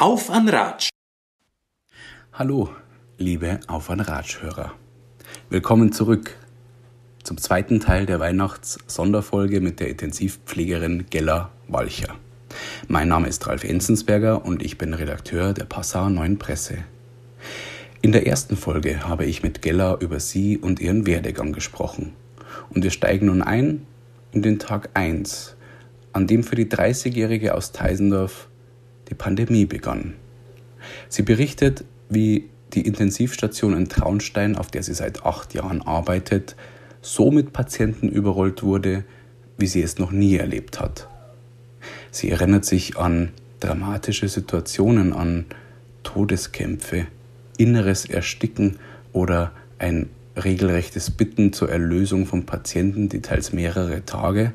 Auf an Ratsch! Hallo, liebe Auf an Ratsch-Hörer. Willkommen zurück zum zweiten Teil der Weihnachts-Sonderfolge mit der Intensivpflegerin Gella Walcher. Mein Name ist Ralf Enzensberger und ich bin Redakteur der Passauer Neuen Presse. In der ersten Folge habe ich mit Gella über sie und ihren Werdegang gesprochen. Und wir steigen nun ein in den Tag 1, an dem für die 30-Jährige aus Teisendorf die Pandemie begann. Sie berichtet, wie die Intensivstation in Traunstein, auf der sie seit acht Jahren arbeitet, so mit Patienten überrollt wurde, wie sie es noch nie erlebt hat. Sie erinnert sich an dramatische Situationen, an Todeskämpfe, inneres Ersticken oder ein regelrechtes Bitten zur Erlösung von Patienten, die teils mehrere Tage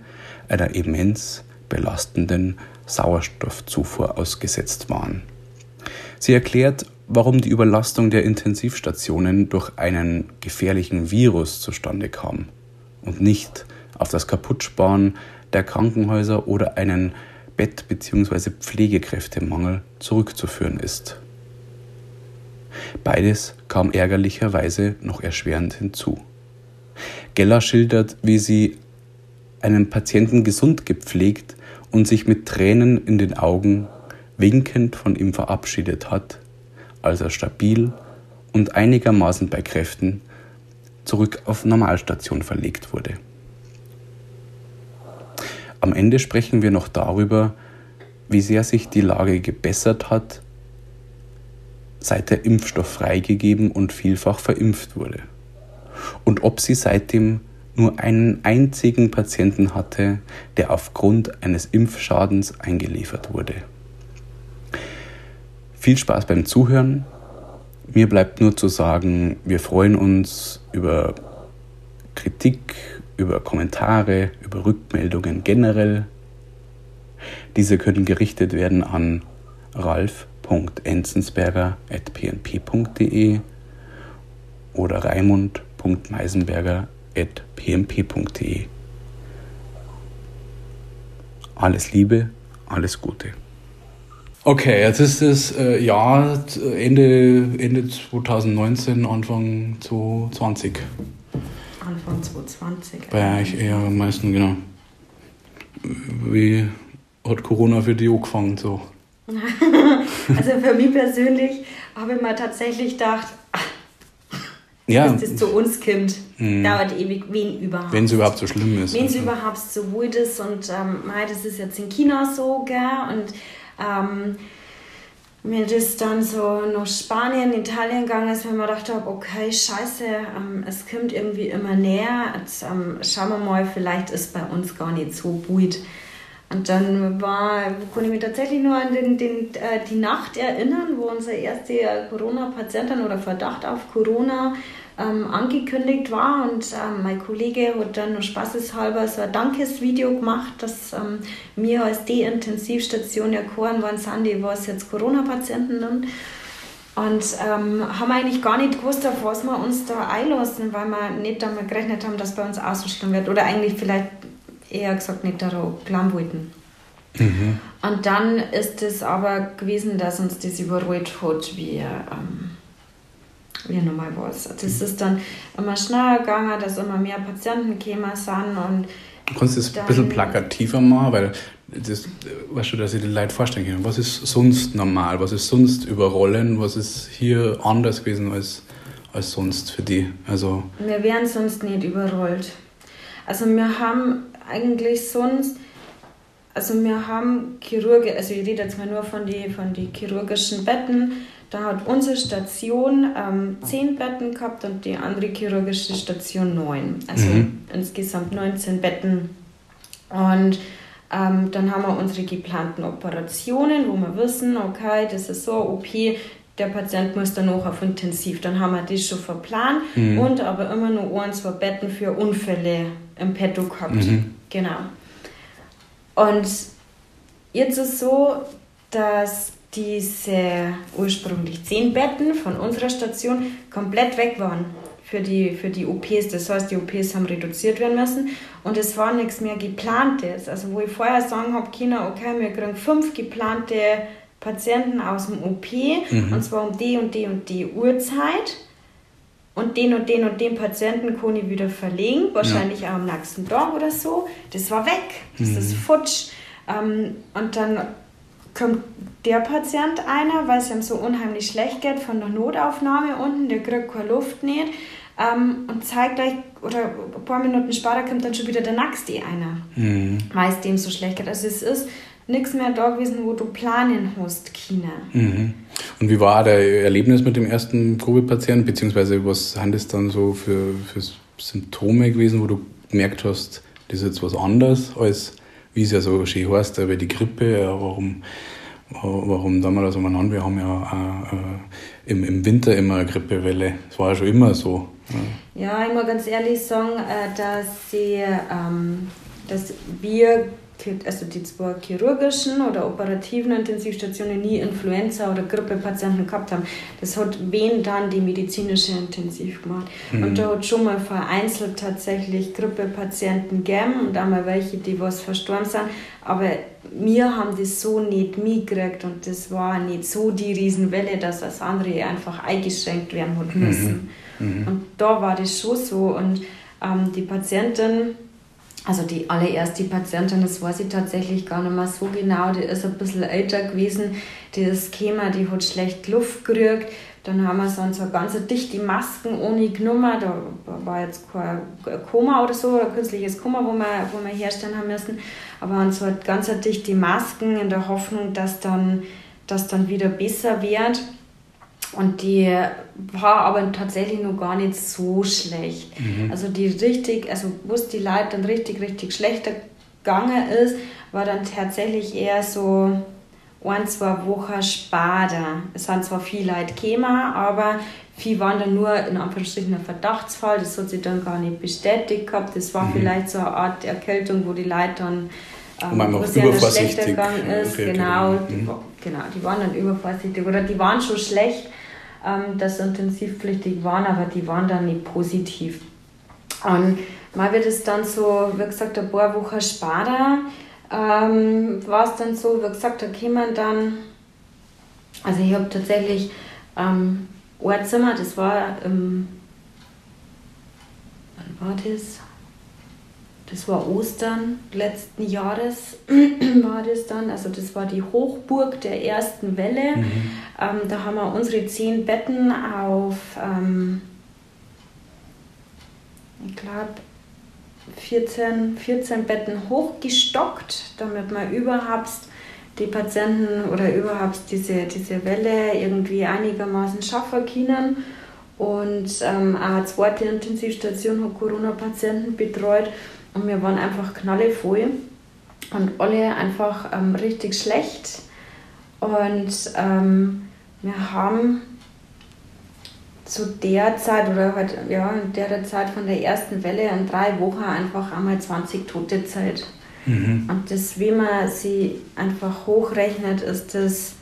einer immens belastenden Sauerstoffzufuhr ausgesetzt waren. Sie erklärt, warum die Überlastung der Intensivstationen durch einen gefährlichen Virus zustande kam und nicht auf das Kaputtsparen der Krankenhäuser oder einen Bett- bzw. Pflegekräftemangel zurückzuführen ist. Beides kam ärgerlicherweise noch erschwerend hinzu. Geller schildert, wie sie einen Patienten gesund gepflegt und sich mit Tränen in den Augen winkend von ihm verabschiedet hat, als er stabil und einigermaßen bei Kräften zurück auf Normalstation verlegt wurde. Am Ende sprechen wir noch darüber, wie sehr sich die Lage gebessert hat seit der Impfstoff freigegeben und vielfach verimpft wurde. Und ob sie seitdem nur einen einzigen Patienten hatte, der aufgrund eines Impfschadens eingeliefert wurde. Viel Spaß beim Zuhören. Mir bleibt nur zu sagen, wir freuen uns über Kritik, über Kommentare, über Rückmeldungen generell. Diese können gerichtet werden an Ralf raimund.enzensberger.pnp.de oder raimund.meisenberger.pmp.de. Alles Liebe, alles Gute. Okay, jetzt ist es äh, Jahr Ende, Ende 2019, Anfang 2020. Anfang 2020. Bei euch eher am meisten, genau. Wie hat Corona für dich angefangen? So? also für mich persönlich habe ich mir tatsächlich gedacht, ja. dass das zu uns kommt. Mhm. Dauert ewig, wen überhaupt. Wenn es überhaupt so schlimm ist. Wenn es also. überhaupt so gut ist. Und ähm, das ist jetzt in China so, gell? Und ähm, mir das dann so nach Spanien, Italien gegangen ist, wenn man gedacht habe, okay, scheiße, ähm, es kommt irgendwie immer näher. Jetzt ähm, schauen wir mal, vielleicht ist bei uns gar nicht so gut. Und dann war, konnte ich mich tatsächlich nur an den, den, äh, die Nacht erinnern, wo unsere erste Corona-Patientin oder Verdacht auf Corona ähm, angekündigt war. Und ähm, mein Kollege hat dann nur spaßeshalber so ein Dankesvideo gemacht, dass ähm, wir als D-Intensivstation erkoren waren, sind die, was jetzt Corona-Patienten sind. Und ähm, haben eigentlich gar nicht gewusst, auf was wir uns da einlassen, weil wir nicht damit gerechnet haben, dass bei uns auch so schlimm wird. Oder eigentlich vielleicht eher gesagt nicht darauf glauben wollten. Mhm. Und dann ist es aber gewesen, dass uns das überrollt hat, wie, ähm, wie normal war. Das ist dann immer schneller gegangen, dass immer mehr Patienten gekommen sind. Und Kannst du das ein bisschen plakativer machen? Weil das, weißt du, dass ich den Leuten vorstellen kann. Was ist sonst normal? Was ist sonst überrollen? Was ist hier anders gewesen als, als sonst für die? Also wir wären sonst nicht überrollt. Also wir haben eigentlich sonst, also wir haben Chirurge, also ich rede jetzt mal nur von den von die chirurgischen Betten, da hat unsere Station ähm, zehn Betten gehabt und die andere chirurgische Station neun. Also mhm. insgesamt 19 Betten. Und ähm, dann haben wir unsere geplanten Operationen, wo wir wissen, okay, das ist so OP, der Patient muss dann noch auf Intensiv. Dann haben wir das schon verplant mhm. und aber immer nur ein, zwei Betten für Unfälle im Petto gehabt. Mhm. Genau. Und jetzt ist es so, dass diese ursprünglich zehn Betten von unserer Station komplett weg waren für die, für die OPs. Das heißt, die OPs haben reduziert werden müssen und es war nichts mehr geplantes. Also wo ich vorher sagen habe, China, okay, wir kriegen fünf geplante Patienten aus dem OP mhm. und zwar um die und die und die Uhrzeit. Und den und den und den Patienten ich wieder verlegen, wahrscheinlich ja. auch am nächsten Tag oder so. Das war weg, das mhm. ist futsch. Ähm, und dann kommt der Patient einer, weil es ihm so unheimlich schlecht geht, von der Notaufnahme unten, der kriegt keine Luft nicht ähm, und zeigt euch, oder ein paar Minuten später kommt dann schon wieder der nächste einer, mhm. weil es dem so schlecht geht. Also es ist nichts mehr da gewesen, wo du planen hast, China. Mhm. Und wie war der Erlebnis mit dem ersten Covid-Patienten, beziehungsweise was sind das dann so für, für Symptome gewesen, wo du gemerkt hast, das ist jetzt was anderes, als wie es ja so schön heißt, aber die Grippe, ja, warum, warum da mal das umeinander, wir haben ja auch, äh, im, im Winter immer eine Grippewelle, das war ja schon immer so. Ja, ja ich muss ganz ehrlich sagen, äh, dass, sie, ähm, dass wir also die zwei chirurgischen oder operativen Intensivstationen nie Influenza- oder Grippepatienten gehabt haben. Das hat wen dann die medizinische Intensiv gemacht. Mhm. Und da hat schon mal vereinzelt tatsächlich Grippepatienten gegeben und einmal welche, die was verstorben sind. Aber wir haben das so nicht mitgekriegt und das war nicht so die Riesenwelle, dass das andere einfach eingeschränkt werden hat müssen. Mhm. Mhm. Und da war das schon so. Und ähm, die Patientin also die allererste Patientin, das weiß ich tatsächlich gar nicht mehr so genau, die ist ein bisschen älter gewesen, die ist gekommen, die hat schlecht Luft gekriegt, dann haben wir so, so ganz dichte Masken ohne genommen, da war jetzt kein Koma oder so, ein künstliches Koma, wo wir, wo wir herstellen haben müssen, aber uns so ganz dichte Masken in der Hoffnung, dass dann, dass dann wieder besser wird. Und die war aber tatsächlich noch gar nicht so schlecht. Mhm. Also die richtig, also wo es die Leute dann richtig, richtig schlechter gegangen ist, war dann tatsächlich eher so ein, zwei Wochen später. Es sind zwar viele Leute gekommen, aber viele waren dann nur in Anführungsstrichen ein Verdachtsfall. Das hat sich dann gar nicht bestätigt gehabt. Das war mhm. vielleicht so eine Art Erkältung, wo die Leute dann ähm, wo es ja schlechter gegangen ist. Genau, mhm. die, genau, die waren dann übervorsichtig oder die waren schon schlecht ähm, dass sie intensivpflichtig waren, aber die waren dann nicht positiv. Und mal wird es dann so, wie gesagt, ein paar Wochen später ähm, war es dann so, wie gesagt, da kämen dann, also ich habe tatsächlich ähm, ein Zimmer, das war, ähm, wann war das? Das war Ostern letzten Jahres, war das dann. Also das war die Hochburg der ersten Welle. Mhm. Ähm, da haben wir unsere zehn Betten auf, ähm, ich glaube, 14, 14 Betten hochgestockt, damit man überhaupt die Patienten oder überhaupt diese, diese Welle irgendwie einigermaßen schaffen können. Und ähm, eine zweite Intensivstation hat Corona-Patienten betreut. Und wir waren einfach knallevoll und alle einfach ähm, richtig schlecht. Und ähm, wir haben zu der Zeit oder halt, ja, in der Zeit von der ersten Welle in drei Wochen einfach einmal 20 Tote Zeit. Mhm. Und das, wie man sie einfach hochrechnet, ist das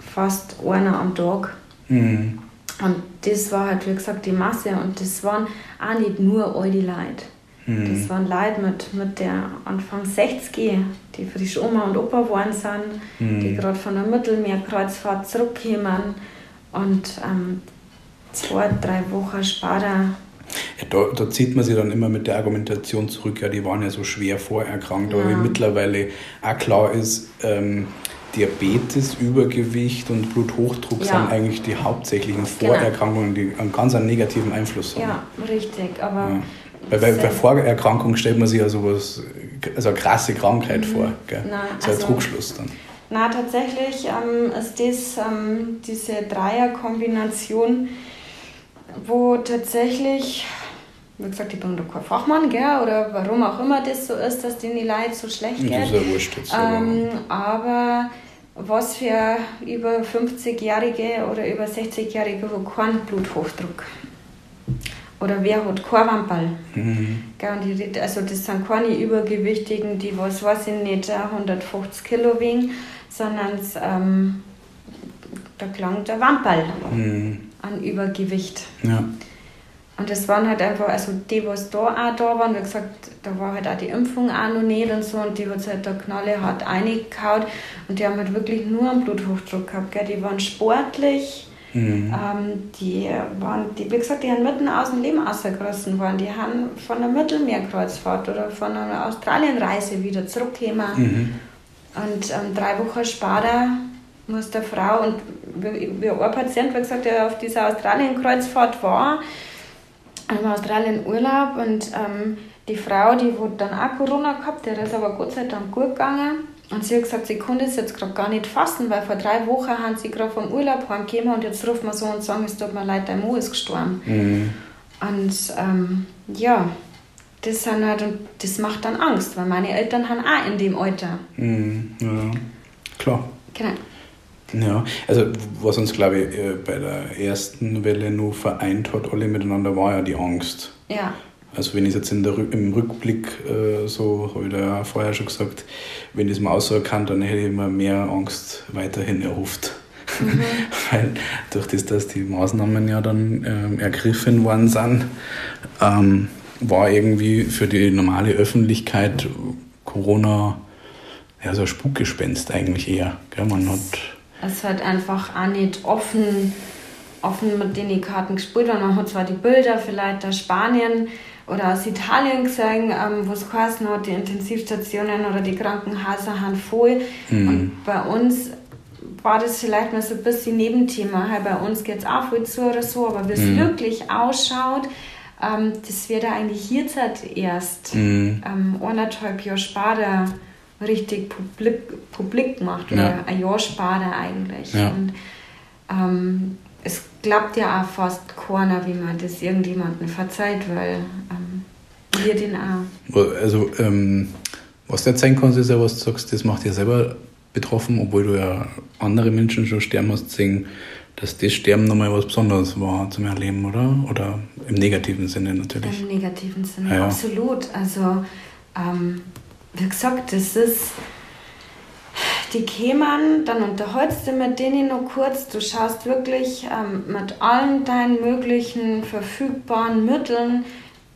fast einer am Tag. Mhm. Und das war halt, wie gesagt, die Masse. Und das waren auch nicht nur all die Leute. Mhm. Das waren Leute mit, mit der Anfang 60, die frisch Oma und Opa geworden sind, mhm. die gerade von der Mittelmeerkreuzfahrt zurückkamen und ähm, zwei, drei Wochen später ja, da, da, zieht man sich dann immer mit der Argumentation zurück, ja, die waren ja so schwer vorerkrankt, ja. aber wie mittlerweile auch klar ist, ähm, Diabetes, Übergewicht und Bluthochdruck ja. sind eigentlich die hauptsächlichen genau. Vorerkrankungen, die einen ganz einen negativen Einfluss haben. Ja, richtig, aber ja. Bei, bei, Vorerkrankung stellt man sich ja sowas, also eine krasse Krankheit mhm. vor. Gell? Nein, so ein also, Druckschluss dann. Na, tatsächlich ähm, ist das ähm, diese Dreierkombination, wo tatsächlich, wie gesagt, ich bin doch kein Fachmann, gell, oder warum auch immer das so ist, dass denen die Leute so schlecht geht. Das ist ja wurscht jetzt. Ähm, aber was für über 50-Jährige oder über 60-Jährige, wo kein Bluthochdruck oder wer hat Wamperl. Mhm. Also das sind keine Übergewichtigen, die was weiß ich nicht 150 Kilo wiegen, sondern ähm, da klang der Wamperl mhm. an Übergewicht. Ja. Und das waren halt einfach, also die, was da auch da waren, wie gesagt, da war halt auch die Impfung auch noch nicht und so und die hat halt da knalle hart reingehauen und die haben halt wirklich nur einen Bluthochdruck gehabt, gell? die waren sportlich, mhm. ähm, die waren, die, wie gesagt, die haben mitten aus dem Leben ausgerissen worden, die haben von einer Mittelmeerkreuzfahrt oder von einer Australienreise wieder zurückgekommen mhm. und ähm, drei Wochen später muss der Frau und wie, ein Patient, wie gesagt, der auf dieser Australienkreuzfahrt war, in Australien Urlaub und ähm, die Frau, die wurde dann auch Corona gehabt, der ist aber Gott sei Dank gut gegangen. Und sie hat gesagt, sie konnte es jetzt gerade gar nicht fassen, weil vor drei Wochen haben sie gerade vom Urlaub heimgekommen und jetzt ruft man so und sagen, es tut mir leid, dein Mo ist gestorben. Mhm. Und ähm, ja, das, sind halt, das macht dann Angst, weil meine Eltern haben auch in dem Alter. Mhm. Ja, klar. Genau. Ja, also was uns, glaube ich, äh, bei der ersten Welle nur vereint hat, alle miteinander, war ja die Angst. Ja. Also wenn ich es jetzt in der, im Rückblick äh, so, habe ich da ja vorher schon gesagt, wenn ich es mal auserkannt, dann hätte ich mir mehr Angst weiterhin erhofft. Mhm. Weil durch das, dass die Maßnahmen ja dann äh, ergriffen worden sind, ähm, war irgendwie für die normale Öffentlichkeit Corona ja so ein Spukgespenst eigentlich eher. Gell? Man hat es hat einfach auch nicht offen, offen mit den Karten gespielt. Und man hat zwar die Bilder vielleicht aus Spanien oder aus Italien gesehen, ähm, wo es geheißen hat, die Intensivstationen oder die Krankenhäuser haben voll. Mhm. Und bei uns war das vielleicht mal so ein bisschen Nebenthema. Halt bei uns geht es auch voll zu oder so, aber wie es mhm. wirklich ausschaut, ähm, das wird eigentlich hier erst mhm. ähm, anderthalb Jahre später richtig publik, publik gemacht oder ja. ein Jahr später eigentlich. Ja. Und ähm, es klappt ja auch fast keiner, wie man das irgendjemandem verzeiht, weil wir den auch. Also, ähm, was du erzählen kannst, ist ja, was du sagst, das macht dir selber betroffen, obwohl du ja andere Menschen schon sterben hast, sehen, dass das Sterben nochmal was Besonderes war zum Erleben, oder? Oder im negativen Sinne natürlich. Im negativen Sinne, ja, absolut. Also, ähm, wie gesagt, das ist, die kämen, dann unterhältst du mit denen noch kurz, du schaust wirklich ähm, mit allen deinen möglichen verfügbaren Mitteln,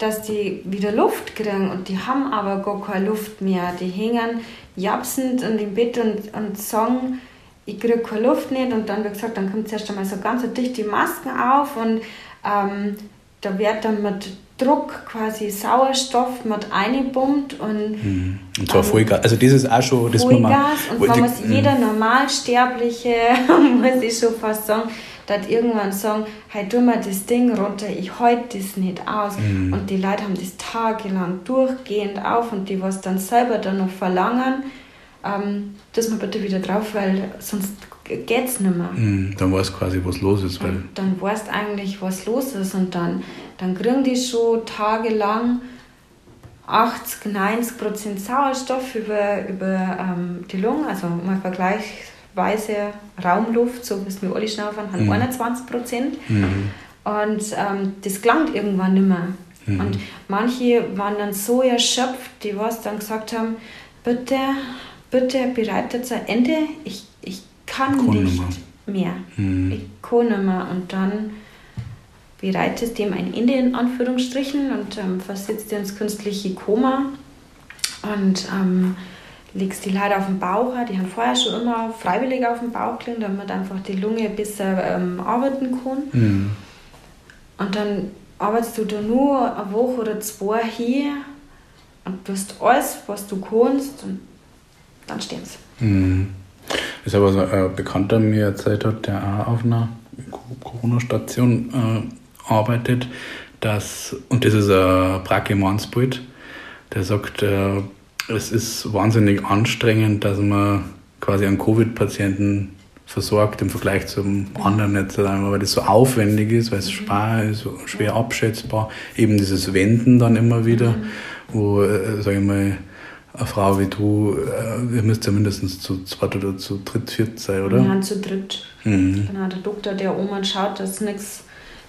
dass die wieder Luft kriegen und die haben aber gar keine Luft mehr. Die hängen japsend in dem Bett und, und sagen, ich kriege keine Luft nicht und dann, wie gesagt, dann kommt zuerst einmal so ganz dicht die Masken auf und ähm, da wird dann mit Druck quasi Sauerstoff mit eingebombt und, mhm. und zwar ähm, Vollgas. Also das ist auch schon das Vollgas und man muss jeder mhm. Normalsterbliche muss ich schon fast sagen, dass irgendwann sagen, hey, tu mal das Ding runter, ich halte das nicht aus. Mhm. Und die Leute haben das tagelang durchgehend auf und die was dann selber dann noch verlangen, ähm, dass man bitte wieder drauf, weil sonst geht es nicht mehr. Mhm, dann weißt du quasi, was los ist. Weil dann weißt du eigentlich, was los ist und dann, dann kriegen die schon tagelang 80, 90 Prozent Sauerstoff über, über ähm, die Lungen, also mal vergleichsweise Raumluft, so wie es wir alle schnaufen, haben mhm. 21 Prozent. Mhm. Und ähm, das klangt irgendwann nicht mehr. Mhm. Und manche waren dann so erschöpft, die was dann gesagt haben, bitte, bitte bereitet ein Ende, ich, ich kann Konuma. nicht mehr. Mhm. Ich kann nicht mehr. Und dann bereitest dem ein Ende in Anführungsstrichen und ähm, versetzt dir ins künstliche Koma und ähm, legst die Leute auf den Bauch. Die haben vorher schon immer freiwillig auf den Bauch gelegt, damit einfach die Lunge besser ähm, arbeiten kann. Mhm. Und dann arbeitest du da nur eine Woche oder zwei hier und tust alles, was du kannst und dann stirbst mhm. Das ist aber so ein Bekannter mir erzählt hat, der auch auf einer Corona-Station äh, arbeitet, dass, und das ist ein Brachiomansbild, der sagt, äh, es ist wahnsinnig anstrengend, dass man quasi einen Covid-Patienten versorgt im Vergleich zum anderen nicht, weil das so aufwendig ist, weil es mhm. schwer ist, schwer abschätzbar. Eben dieses Wenden dann immer wieder, mhm. wo, äh, sage ich mal, eine Frau wie du, äh, ihr müsst ja mindestens zu zweit oder zu dritt, viert sein, oder? Ja, zu dritt. Mhm. Genau, der Doktor, der oben schaut, dass nichts,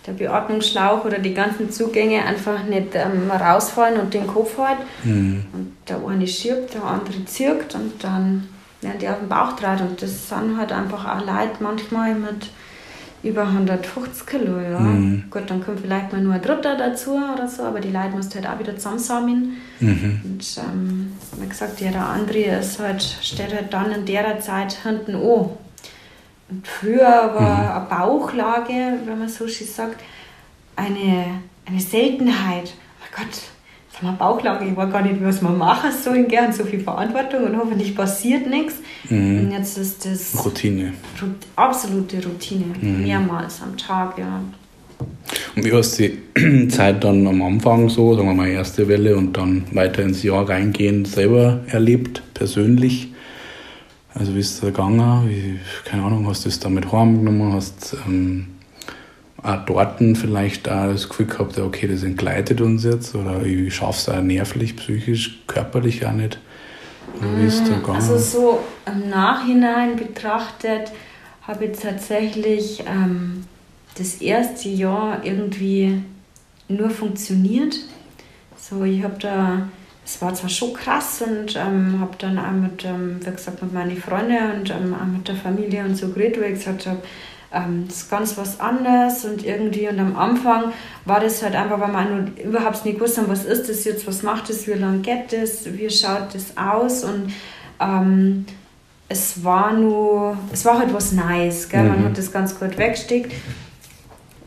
der Beatmungsschlauch oder die ganzen Zugänge einfach nicht ähm, rausfallen und den Kopf halt. Mhm. Und der eine schiebt, der andere zirkt und dann werden die auf den Bauch draht. Und das sind halt einfach auch Leute manchmal mit über 150 Kilo, ja. Mhm. Gut, dann kommt vielleicht mal nur ein Dritter dazu oder so, aber die Leute musst halt auch wieder zusammensammeln. Mhm. Und ähm, wie gesagt, ja, der andere ist halt, steht halt dann in der Zeit hinten an. Und früher war mhm. eine Bauchlage, wenn man so schön sagt, eine, eine Seltenheit. Oh Gott, jetzt haben wir Bauchlage, ich weiß gar nicht, was man machen soll, gern so viel Verantwortung und hoffentlich passiert nichts. Mhm. Und jetzt ist das Routine. Absolute Routine, mhm. mehrmals am Tag, ja. Und wie hast du die Zeit dann am Anfang so, sagen wir mal erste Welle und dann weiter ins Jahr reingehen, selber erlebt, persönlich? Also wie ist es gegangen? Wie, keine Ahnung, hast du es damit heimgenommen? Hast ähm, auch dort vielleicht auch das Gefühl gehabt, okay, das entgleitet uns jetzt? Oder ich schaffe es auch nervlich, psychisch, körperlich auch nicht? Wie ist da gegangen? Also so im Nachhinein betrachtet habe ich tatsächlich ähm, das erste Jahr irgendwie nur funktioniert. So, ich habe da es war zwar schon krass und ähm, habe dann auch mit, ähm, wie gesagt, mit meinen Freunden und ähm, auch mit der Familie und so geredet, wo ich gesagt habe, ähm, das ist ganz was anderes und irgendwie und am Anfang war das halt einfach, weil man überhaupt nicht gewusst haben, was ist das jetzt, was macht das, wie lange geht das, wie schaut das aus und ähm, es war nur, es war halt was Nice, gell? man mhm. hat das ganz gut weggesteckt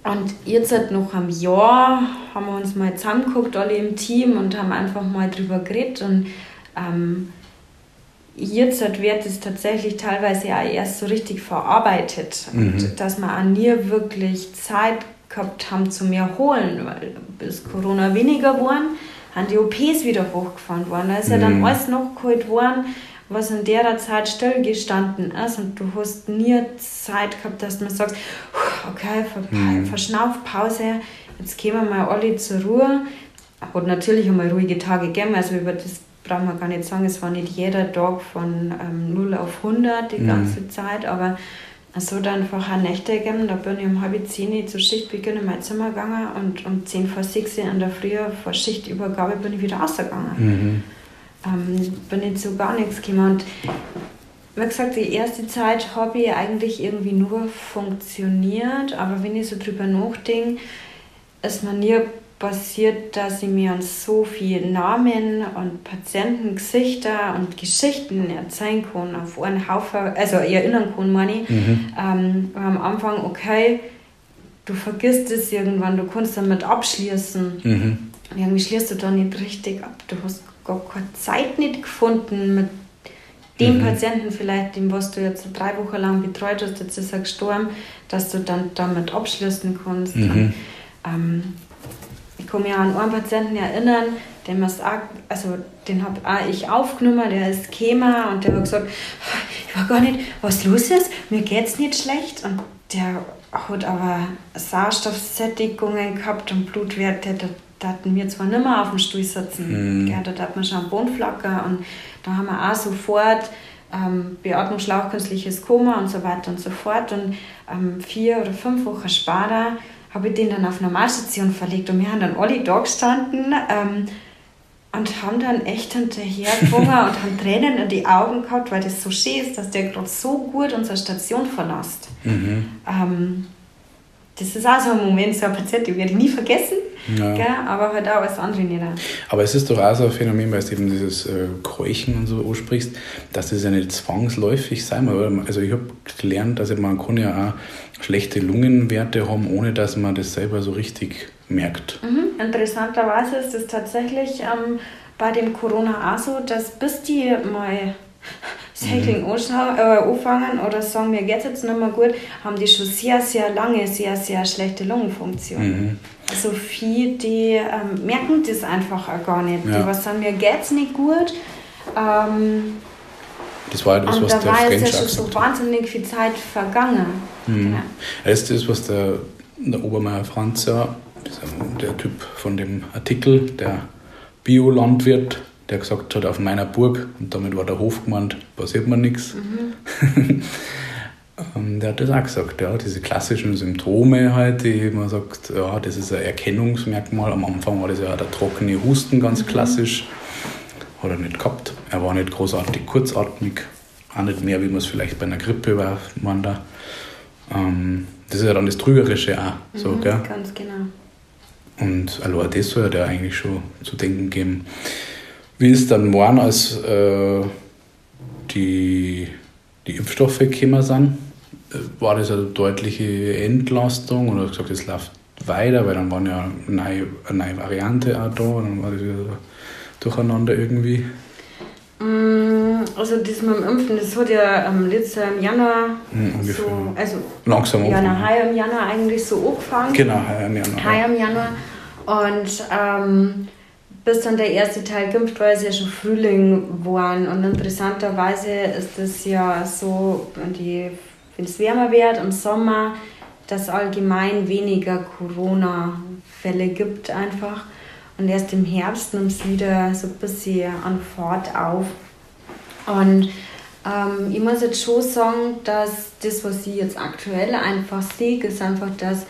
und jetzt noch am Jahr haben wir uns mal zusammengeguckt, alle im Team, und haben einfach mal drüber geredet. Und ähm, jetzt wird es tatsächlich teilweise auch erst so richtig verarbeitet. Mhm. Und dass wir auch nie wirklich Zeit gehabt haben zum Erholen, weil bis Corona weniger geworden, haben die OPs wieder hochgefahren worden. Da ist mhm. ja dann mhm. alles noch geholt worden was in der Zeit stillgestanden ist und du hast nie Zeit gehabt, dass du sagst, okay, mhm. Verschnaufpause, jetzt gehen wir mal alle zur Ruhe. Hat natürlich einmal ruhige Tage gegeben, also über das brauchen wir gar nicht sagen, es war nicht jeder Tag von ähm, 0 auf 100 die mhm. ganze Zeit, aber es hat einfach auch Nächte gegeben, da bin ich um halb zehn zur Schichtbeginn in mein Zimmer gegangen und um 10 vor 6 in der Früh vor Schichtübergabe bin ich wieder rausgegangen. Mhm ähm, bin ich zu gar nichts gekommen. Und wie gesagt, die erste Zeit habe ich eigentlich irgendwie nur funktioniert, aber wenn ich so drüber nachdenke, ist mir nie passiert, dass ich mir an so viele Namen und Patientengesichter und Geschichten erzählen kann, auf einen Haufen, also erinnern kann, meine ich. Mhm. Ähm, am Anfang, okay, du vergisst es irgendwann, du kannst damit abschließen. Mhm. Irgendwie schließt du da nicht richtig ab. Du hast gar keine Zeit nicht gefunden mit dem mhm. Patienten vielleicht, dem was du jetzt drei Wochen lang betreut hast, jetzt ist er gestorben, dass du dann damit abschließen kannst. Mhm. Und, ähm, ich kann mich an einen Patienten erinnern, den, auch, also, den habe auch ich aufgenommen, der ist Chema und der hat gesagt, ich weiß gar nicht, was los ist, mir geht es nicht schlecht. Und der hat aber Sauerstoffsättigungen gehabt und Blutwerte da hatten wir zwar nicht mehr auf dem Stuhl sitzen, mhm. gell, da hat man schon Bodenflacker und da haben wir auch sofort ähm, Beatmungsschlauch, künstliches Koma und so weiter und so fort. Und ähm, vier oder fünf Wochen später habe ich den dann auf Normalstation verlegt und wir haben dann alle da gestanden ähm, und haben dann echt hinterher und haben Tränen in die Augen gehabt, weil das so schön ist, dass der gerade so gut unsere Station verlässt. Mhm. Ähm, das ist auch so ein Moment, so ein Patient, den werde ich nie vergessen. Ja. Gell? Aber halt auch alles andere nicht. Aber es ist doch auch so ein Phänomen, weil du eben dieses äh, Keuchen und so ansprichst, dass das ja nicht zwangsläufig sein muss. Also ich habe gelernt, dass man kann ja auch schlechte Lungenwerte haben, ohne dass man das selber so richtig merkt. Mhm. Interessanterweise ist es tatsächlich ähm, bei dem Corona auch so, dass bis die mal das Heckling mhm. äh, anfangen oder sagen, mir geht es jetzt nicht mehr gut, haben die schon sehr, sehr lange, sehr, sehr schlechte Lungenfunktion. Mhm. Also viele, die ähm, merken das einfach auch gar nicht. Ja. Die was sagen, mir geht es nicht gut. Ähm, das war das, was da der war jetzt ja schon so wahnsinnig viel Zeit vergangen. Mhm. Genau. Das ist das, was der, der Obermeier Franz, der Typ von dem Artikel, der Biolandwirt, der gesagt hat, auf meiner Burg, und damit war der Hof gemeint, passiert mir nichts. Mhm. Ähm, der hat das auch gesagt, ja, diese klassischen Symptome halt, die man sagt, ja, das ist ein Erkennungsmerkmal. Am Anfang war das ja der trockene Husten ganz mhm. klassisch. Hat er nicht gehabt. Er war nicht großartig kurzatmig, auch nicht mehr, wie man es vielleicht bei einer Grippe war, man da. Ähm, Das ist ja dann das Trügerische auch. So, Mhm, gell? Ganz genau. Und allein das soll ja der eigentlich schon zu denken geben. Wie ist dann morgen, als äh, die, die Impfstoffe gekommen sind? Äh, War das eine deutliche Entlastung oder gesagt, es läuft weiter, weil dann waren ja eine neue, eine neue Variante auch da und dann war das wieder so durcheinander irgendwie. Mm, Also das mit dem Impfen, das hat ja ähm, letztes Jahr im Januar Hm, ungefähr. so, also Langsam ja, anfangen. nach im Januar eigentlich so angefangen. Genau, heuer im Januar. Heuer im Januar. Und ähm, bis dann der erste Teil geimpft war, ist ja schon Frühling geworden. Und interessanterweise ist es ja so, wenn es wärmer wird im Sommer, dass allgemein weniger Corona-Fälle gibt einfach. Und erst im Herbst nimmt es wieder so ein bisschen an Fahrt auf. Und ähm, ich muss jetzt schon sagen, dass das, was ich jetzt aktuell einfach sehe, ist einfach, dass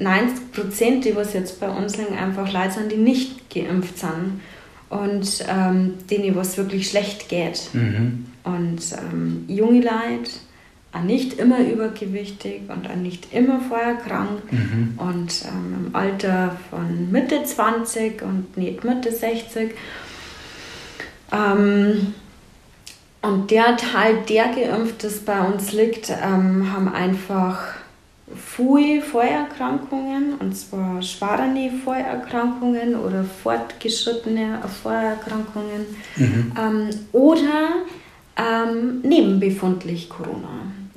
90 Prozent, die was jetzt bei uns liegen, einfach Leute sind, die nicht geimpft sind. Und ähm, denen was wirklich schlecht geht. Mhm. Und ähm, junge Leute, auch nicht immer übergewichtig und auch nicht immer vorher krank. Mhm. Und ähm, im Alter von Mitte 20 und nicht Mitte 60. Ähm, und der Teil, der geimpft ist, bei uns liegt, ähm, haben einfach viele Vorerkrankungen, und zwar schwere Vorerkrankungen oder fortgeschrittene Vorerkrankungen Mhm. ähm, oder ähm, nebenbefundlich Corona.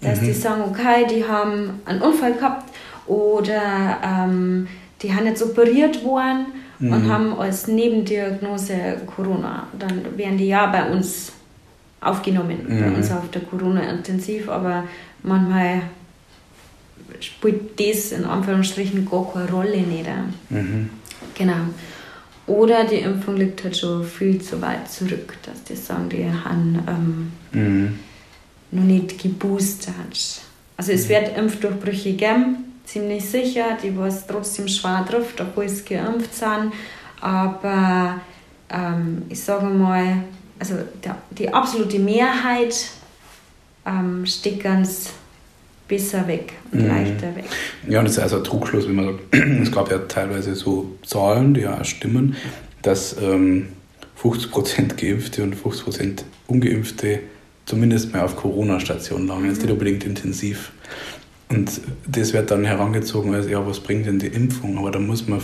Dass Mhm. die sagen, okay, die haben einen Unfall gehabt oder ähm, die haben jetzt operiert worden und Mhm. haben als Nebendiagnose Corona. Dann werden die ja bei uns aufgenommen, bei Mhm. uns auf der Corona-Intensiv, aber manchmal spielt das in Anführungsstrichen gar keine Rolle nicht. Mhm. Genau. Oder die Impfung liegt halt schon viel zu weit zurück, dass die sagen, die haben ähm, Mhm. noch nicht geboostert. Also es wird Impfdurchbrüche geben, ziemlich sicher, die was trotzdem schwer trifft, obwohl sie geimpft sind. Aber ähm, ich sage mal, also der, die absolute Mehrheit ähm, steckt ganz besser weg und Mhm. leichter weg. Ja, und das ist also ein Trugschluss, wenn man sagt, es gab ja teilweise so Zahlen, die ja auch stimmen, dass ähm, 50% Geimpfte und 50% Ungeimpfte zumindest mal auf Corona-Stationen lagen, jetzt nicht unbedingt intensiv. Und das wird dann herangezogen als, ja, was bringt denn die Impfung? Aber da muss man,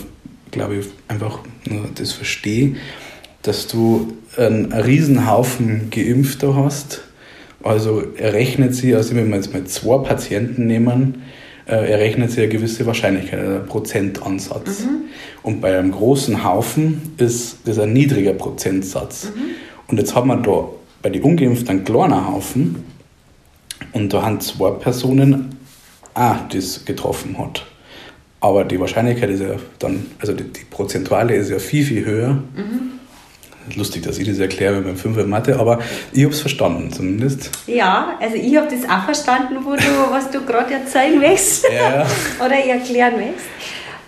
glaube ich, einfach nur das verstehen, dass du einen Riesenhaufen Geimpfter hast. Also errechnet sie, also wenn wir jetzt mal zwei Patienten nehmen, äh, errechnet sie eine gewisse Wahrscheinlichkeit, einen Prozentansatz. Und bei einem großen Haufen ist das ein niedriger Prozentsatz. Und jetzt haben wir da bei den Ungeimpften einen kleinen Haufen und da haben zwei Personen auch das getroffen hat. Aber die Wahrscheinlichkeit ist ja dann, also die, die Prozentuale ist ja viel, viel höher. Lustig, dass ich das erkläre beim Fünfer Mathe, aber ich habe es verstanden zumindest. Ja, also ich habe das auch verstanden, wo du, was du gerade erzählen willst Ja. oder erklären willst.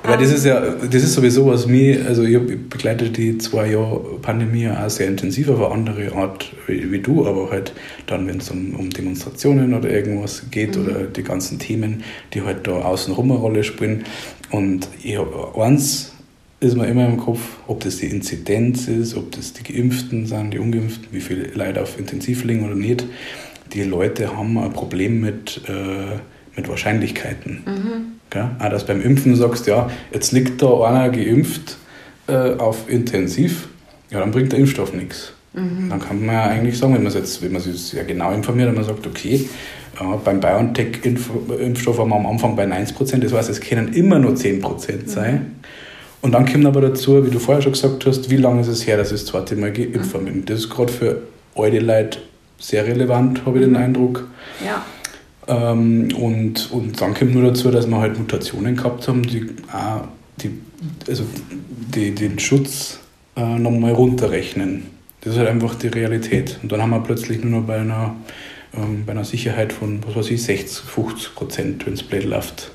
Weil das ist ja, das ist sowieso was mir, also ich begleite die zwei Jahre Pandemie auch sehr intensiv auf eine andere Art wie, wie du, aber halt dann, wenn es um, um Demonstrationen oder irgendwas geht oder die ganzen Themen, die halt da außenrum eine Rolle spielen. Und ich hab, eins ist mir immer im Kopf, ob das die Inzidenz ist, ob das die Geimpften sind, die Ungeimpften, wie viele Leute auf Intensiv liegen oder nicht. Die Leute haben ein Problem mit, äh, mit Wahrscheinlichkeiten. Gell? Auch dass beim Impfen sagst, ja, jetzt liegt da einer geimpft äh, auf Intensiv, ja, dann bringt der Impfstoff nichts. Dann kann man ja eigentlich sagen, wenn man jetzt, wenn man sich sehr genau informiert und man sagt, okay, ja, beim BioNTech-Impfstoff haben wir am Anfang bei 90%, das heißt, es können immer nur 10% sein. Und dann kommt aber dazu, wie du vorher schon gesagt hast, wie lange ist es her, dass ich das zweite Mal geimpft bin. Das ist gerade für alte Leute sehr relevant, habe ich den Eindruck. Ja. Ähm, und, und dann kommt nur dazu, dass wir halt Mutationen gehabt haben, die, auch die, also die den Schutz äh, nochmal runterrechnen. Das ist halt einfach die Realität. Und dann haben wir plötzlich nur noch bei einer, ähm, bei einer Sicherheit von, was weiß ich, 60, 50 Prozent, wenn es blöd läuft.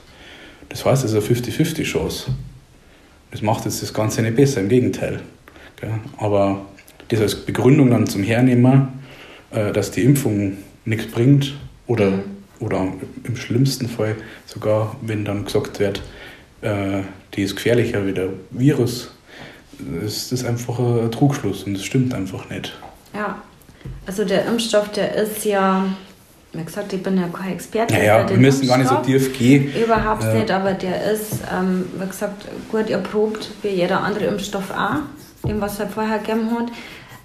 Das heißt, es ist eine 50-50 Chance. Das macht jetzt das Ganze nicht besser, im Gegenteil. Gell? Aber das als Begründung dann zum Hernehmen, äh, dass die Impfung nichts bringt oder oder im schlimmsten Fall sogar, wenn dann gesagt wird, äh, die ist gefährlicher wie der Virus, ist das einfach ein Trugschluss und das stimmt einfach nicht. Ja, also der Impfstoff, der ist ja, wie gesagt, ich bin ja kein Experte. Naja, wir müssen gar nicht so tief gehen. Überhaupt äh, nicht, aber der ist, ähm, wie gesagt, gut erprobt, wie jeder andere Impfstoff auch, dem was er vorher gegeben hat.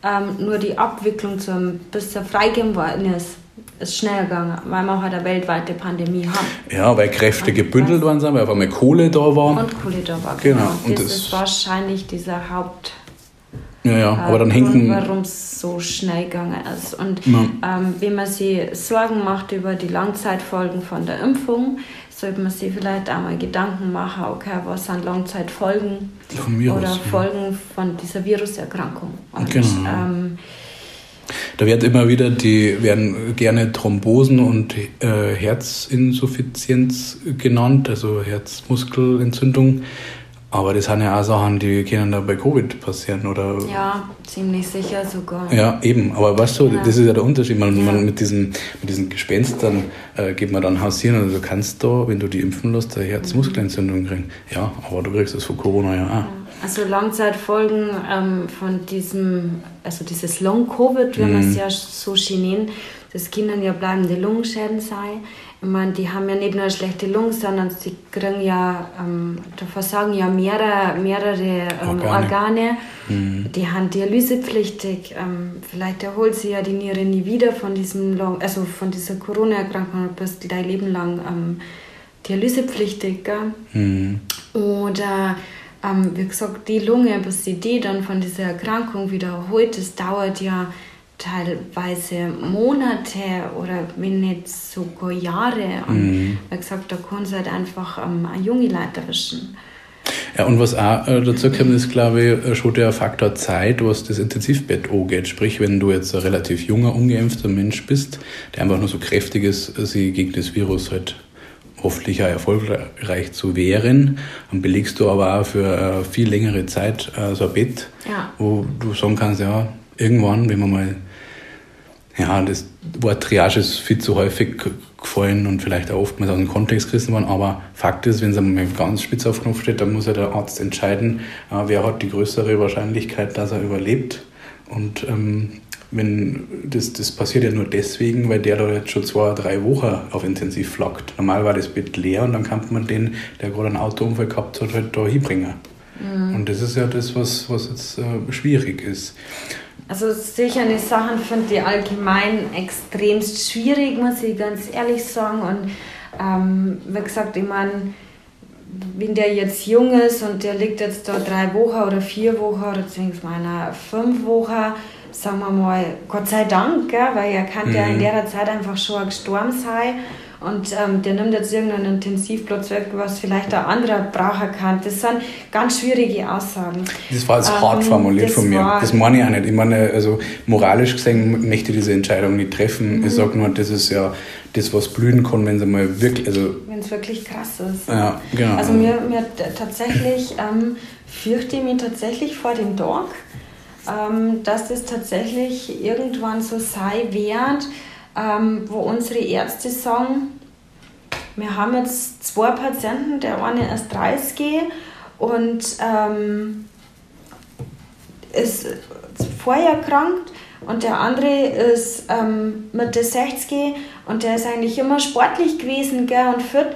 Ähm, nur die Abwicklung, zum, bis er freigegeben worden ist, ist schnell gegangen, weil wir halt eine weltweite Pandemie haben. Ja, weil Kräfte gebündelt worden sind, weil auf einmal Kohle da war. Und Kohle da war, genau. genau. Und das, das ist wahrscheinlich dieser Haupt... Ja, ja, aber dann hinten... Warum es so schnell gegangen ist. Und ja. ähm, wenn man sich Sorgen macht über die Langzeitfolgen von der Impfung, sollte man sich vielleicht auch mal Gedanken machen, okay, was sind Langzeitfolgen Virus, oder Folgen von dieser Viruserkrankung. Und, genau. Ähm, da werden immer wieder die werden gerne Thrombosen und äh, Herzinsuffizienz genannt, also Herzmuskelentzündung. Aber das sind ja auch Sachen, die können da bei Covid passieren, oder? Ja, ziemlich sicher sogar. Ja, eben. Aber weißt du, ja. das ist ja der Unterschied. Man, ja. man mit, diesen, mit diesen Gespenstern äh, geht man dann hausieren. Also du kannst da, wenn du die impfen lässt, eine Herzmuskelentzündung kriegen. Ja, aber du kriegst das von Corona ja auch. Ja. Also Langzeitfolgen ähm, von diesem, also dieses Long-Covid, wie mhm. man es ja so schön nennt, das können ja bleibende Lungenschäden sein. Ich meine, die haben ja nicht nur schlechte Lungen, sondern sie kriegen ja, ähm, da versagen ja mehrere, mehrere ähm, Organe. Organe. Mhm. Die haben dialysepflichtig. Ähm, vielleicht erholt sie ja die Niere nie wieder von diesem, Long, also von dieser Corona-Erkrankung, du bist dein Leben lang ähm, dialysepflichtig. Mhm. Oder ähm, wie gesagt, die Lunge, bis sie die dann von dieser Erkrankung wieder erholt, das dauert ja teilweise Monate oder wenn nicht sogar Jahre. Und mhm. wie gesagt, da kann es halt einfach ähm, eine junge Leute erwischen. Ja, und was auch äh, dazu kommt, ist, glaube ich, äh, schon der Faktor Zeit, was das Intensivbett angeht. Sprich, wenn du jetzt ein relativ junger, ungeimpfter Mensch bist, der einfach nur so kräftig ist, sich gegen das Virus halt hoffentlich auch erfolgreich zu wehren, dann belegst du aber auch für äh, viel längere Zeit so ein Bett, ja. wo du sagen kannst, ja, irgendwann, wenn man mal ja, das Wort Triage ist viel zu häufig gefallen und vielleicht auch oftmals aus dem Kontext gerissen worden, aber Fakt ist, wenn es einmal ganz spitz auf Knopf steht, dann muss ja der Arzt entscheiden, äh, wer hat die größere Wahrscheinlichkeit, dass er überlebt. Und ähm, wenn das, das passiert ja nur deswegen, weil der da jetzt schon zwei, drei Wochen auf Intensiv flackt. Normal war das Bett leer und dann kann man den, der gerade einen Autounfall gehabt hat, halt da hinbringen. Mhm. Und das ist ja das, was, was jetzt äh, schwierig ist. Also sicher eine Sache finde ich allgemein extremst schwierig, muss ich ganz ehrlich sagen. Und ähm, wie gesagt, ich meine, wenn der jetzt jung ist und der liegt jetzt da drei Wochen oder vier Wochen oder beziehungsweise fünf Wochen, sagen wir mal, Gott sei Dank, gell, weil er kann mhm. ja in der Zeit einfach schon gestorben sein und ähm, der nimmt jetzt irgendeinen Intensivplatz weg, was vielleicht ein anderer brauchen kann. Das sind ganz schwierige Aussagen. Das war jetzt ähm, hart formuliert von mir. Das meine ich auch nicht. Ich meine, also moralisch gesehen möchte ich diese Entscheidung nicht treffen. Mhm. Ich sage nur, das ist ja das, was blühen kann, wenn es mal wirklich, also... Wenn es wirklich krass ist. Ja, genau. Also mir, mir tatsächlich, ähm, fürchte ich mich tatsächlich vor dem Tag, ähm, dass das tatsächlich irgendwann so sei wird, ähm, wo unsere Ärzte sagen, wir haben jetzt zwei Patienten, der eine ist 30 und ähm, ist vorher erkrankt und der andere ist ähm, Mitte 60 und der ist eigentlich immer sportlich gewesen gell, und fit.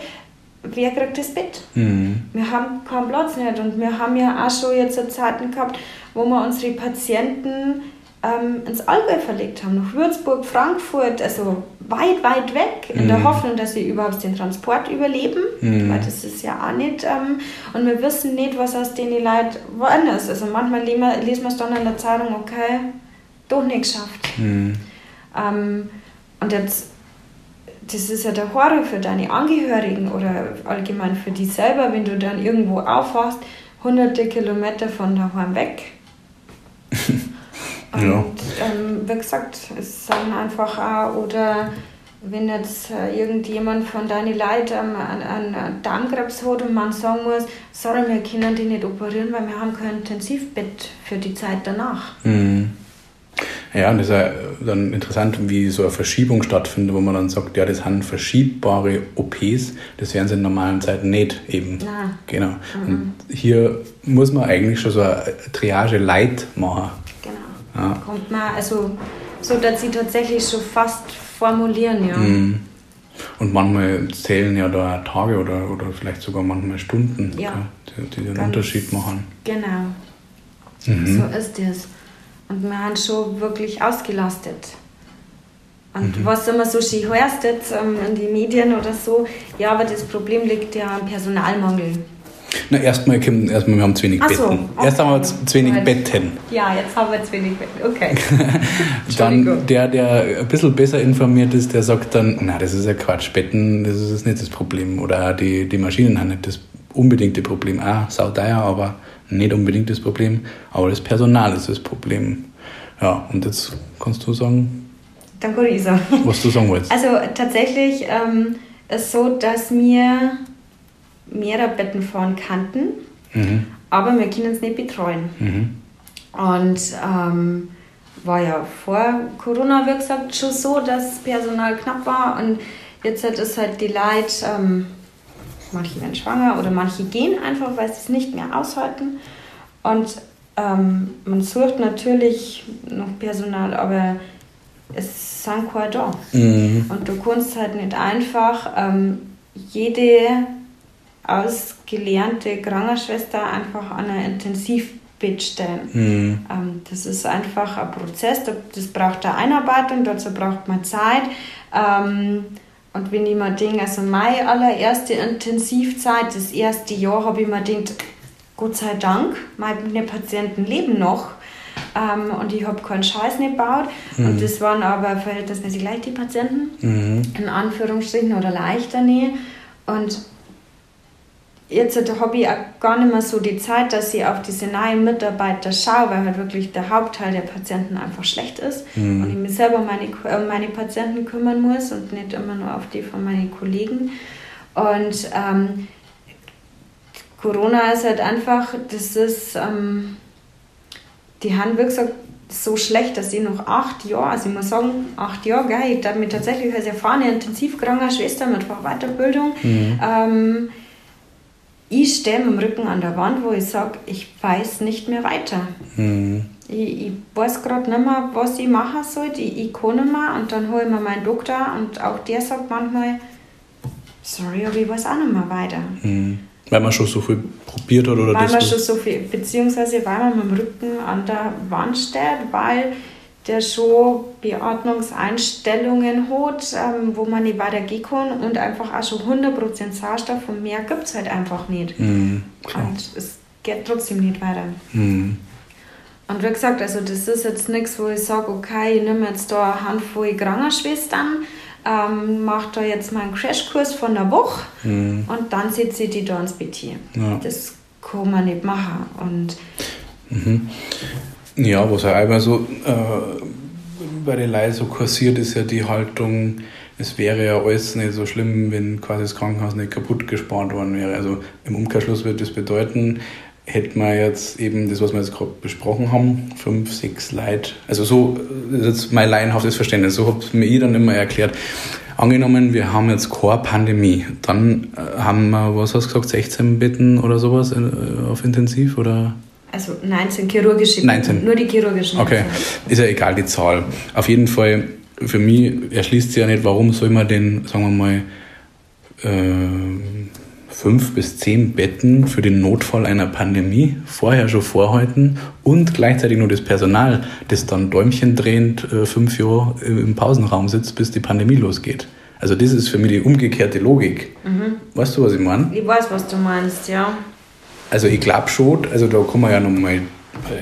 Wer kriegt das Bett? Mhm. Wir haben keinen Platz nicht und wir haben ja auch schon jetzt Zeiten gehabt, wo wir unsere Patienten ähm, ins Allgäu verlegt haben, nach Würzburg, Frankfurt, also weit, weit weg, in mhm. der Hoffnung, dass sie überhaupt den Transport überleben, mhm. weil das ist ja auch nicht, ähm, und wir wissen nicht, was aus denen Leuten woanders Also manchmal lesen wir, es dann in der Zeitung, okay, doch nicht geschafft. Mhm. Ähm, und jetzt, das ist ja der Horror für deine Angehörigen oder allgemein für dich selber, wenn du dann irgendwo aufwachst, hunderte Kilometer von daheim weg. Und ja. ähm, wie gesagt, es sind einfach auch, oder wenn jetzt äh, irgendjemand von deinen Leuten ähm, einen, einen Darmkrebs hat und man sagen muss, sorry, wir können die nicht operieren, weil wir haben kein Intensivbett für die Zeit danach. Mhm. Ja, und das ist ja dann interessant, wie so eine Verschiebung stattfindet, wo man dann sagt, ja, das sind verschiebbare OPs, das wären sie in normalen Zeiten nicht eben. Nein. Genau. Und hier muss man eigentlich schon so eine Triage Light machen. Ja. Kommt man, also so, dass sie tatsächlich schon fast formulieren, ja. Mhm. Und manchmal zählen ja da Tage oder, oder vielleicht sogar manchmal Stunden, Ja. gell, die, die den Ganz- Unterschied machen. Genau. Mhm. So ist es. Und wir haben schon wirklich ausgelastet. Und Mhm. was immer so schön heißt jetzt ähm, in den Medien oder so, ja, aber das Problem liegt ja am Personalmangel. Na, erstmal erstmal, wir haben zu wenig Ach so, Betten. Erst haben wir okay. zu wenig Gut. Betten. Ja, jetzt haben wir zu wenig Betten. Okay. Dann der, der ein bisschen besser informiert ist, der sagt dann, na, das ist ja Quatsch, Betten, das ist nicht das Problem. Oder die, die Maschinen haben nicht das unbedingte Problem. Ah, sauteuer, aber nicht unbedingt das Problem. Aber das Personal ist das Problem. Ja, und jetzt kannst du sagen, ich sagen. was du sagen wolltest. Also tatsächlich ähm, ist so, dass wir mehrere Betten fahren kannten, Mhm, aber wir können es nicht betreuen. mhm, Und ähm, war ja vor Corona, wie gesagt, schon so, dass Personal knapp war. Und jetzt hat es halt die Leute, ähm, manche werden schwanger oder manche gehen einfach, weil sie es nicht mehr aushalten. Und ähm, man sucht natürlich noch Personal, aber es sind keine da. mhm, Und du kannst halt nicht einfach ähm, jede ausgelernte Krankenschwester einfach an ein Intensivbett stellen. mhm, Ähm, das ist einfach ein Prozess, da- das braucht eine Einarbeitung, dazu braucht man Zeit. Ähm, und wenn ich mir denke, also meine allererste Intensivzeit, das erste Jahr, habe ich mir gedacht, Gott sei Dank, meine Patienten leben noch. Ähm, und ich habe keinen Scheiß nicht gebaut. Und das waren aber verhältnismäßig leichte Patienten mhm, in Anführungsstrichen oder leichter Nähe. Und jetzt habe ich auch gar nicht mehr so die Zeit, dass ich auf diese neuen Mitarbeiter schaue, weil halt wirklich der Hauptteil der Patienten einfach schlecht ist Mhm. und ich mich selber um meine, um meine Patienten kümmern muss und nicht immer nur auf die von meinen Kollegen. Und ähm, Corona ist halt einfach, das ist, ähm, die haben gesagt so schlecht, dass ich noch acht Jahre, also ich muss sagen, acht Jahre, gell, ich darf mich tatsächlich als erfahrene Intensivkrankenschwester mit Weiterbildung, ähm, ich stehe mit dem Rücken an der Wand, wo ich sage, ich weiß nicht mehr weiter. mhm, Ich, ich weiß gerade nicht mehr, was ich machen soll. Ich, ich kann nicht mehr. Und dann hole ich mir meinen Doktor und auch der sagt manchmal, sorry, aber ich weiß auch nicht mehr weiter. mhm. Weil man schon so viel probiert hat oder weil man schon so viel, beziehungsweise weil man mit dem Rücken an der Wand steht, weil der schon Beatmungseinstellungen hat, ähm, wo man nicht weitergehen kann und einfach auch schon 100% Sauerstoff und mehr gibt es halt einfach nicht. Mhm. Und es geht trotzdem nicht weiter. Mhm, Und wie gesagt, also das ist jetzt nichts, wo ich sage, okay, ich nehme jetzt da eine Handvoll Krankenschwestern, ähm, mache da jetzt mal einen Crashkurs von einer Woche mhm. und dann setze ich die da ins hier. Ja. Das kann man nicht machen. Und Ja, was ja einmal so äh, bei den Leuten so kursiert, ist ja die Haltung, es wäre ja alles nicht so schlimm, wenn quasi das Krankenhaus nicht kaputt gespart worden wäre. Also im Umkehrschluss würde das bedeuten, hätte man jetzt eben das, was wir jetzt gerade besprochen haben, fünf, sechs Leute, also so, das ist mein laienhaftes Verständnis, so habe es mir dann immer erklärt. Angenommen, wir haben jetzt keine Pandemie, dann äh, haben wir, was hast du gesagt, 16 Betten oder sowas äh, auf Intensiv oder? Also 19 chirurgische 19. Nur die chirurgischen. Okay, ist ja egal die Zahl. Auf jeden Fall, für mich erschließt sich ja nicht, warum soll man den, sagen wir mal, äh, fünf bis zehn Betten für den Notfall einer Pandemie vorher schon vorhalten und gleichzeitig nur das Personal, das dann däumchendrehend äh, fünf Jahre im Pausenraum sitzt, bis die Pandemie losgeht. Also das ist für mich die umgekehrte Logik. Weißt du, was ich meine? Ich weiß, was du meinst, ja. Also ich glaube schon, also da kann man ja nochmal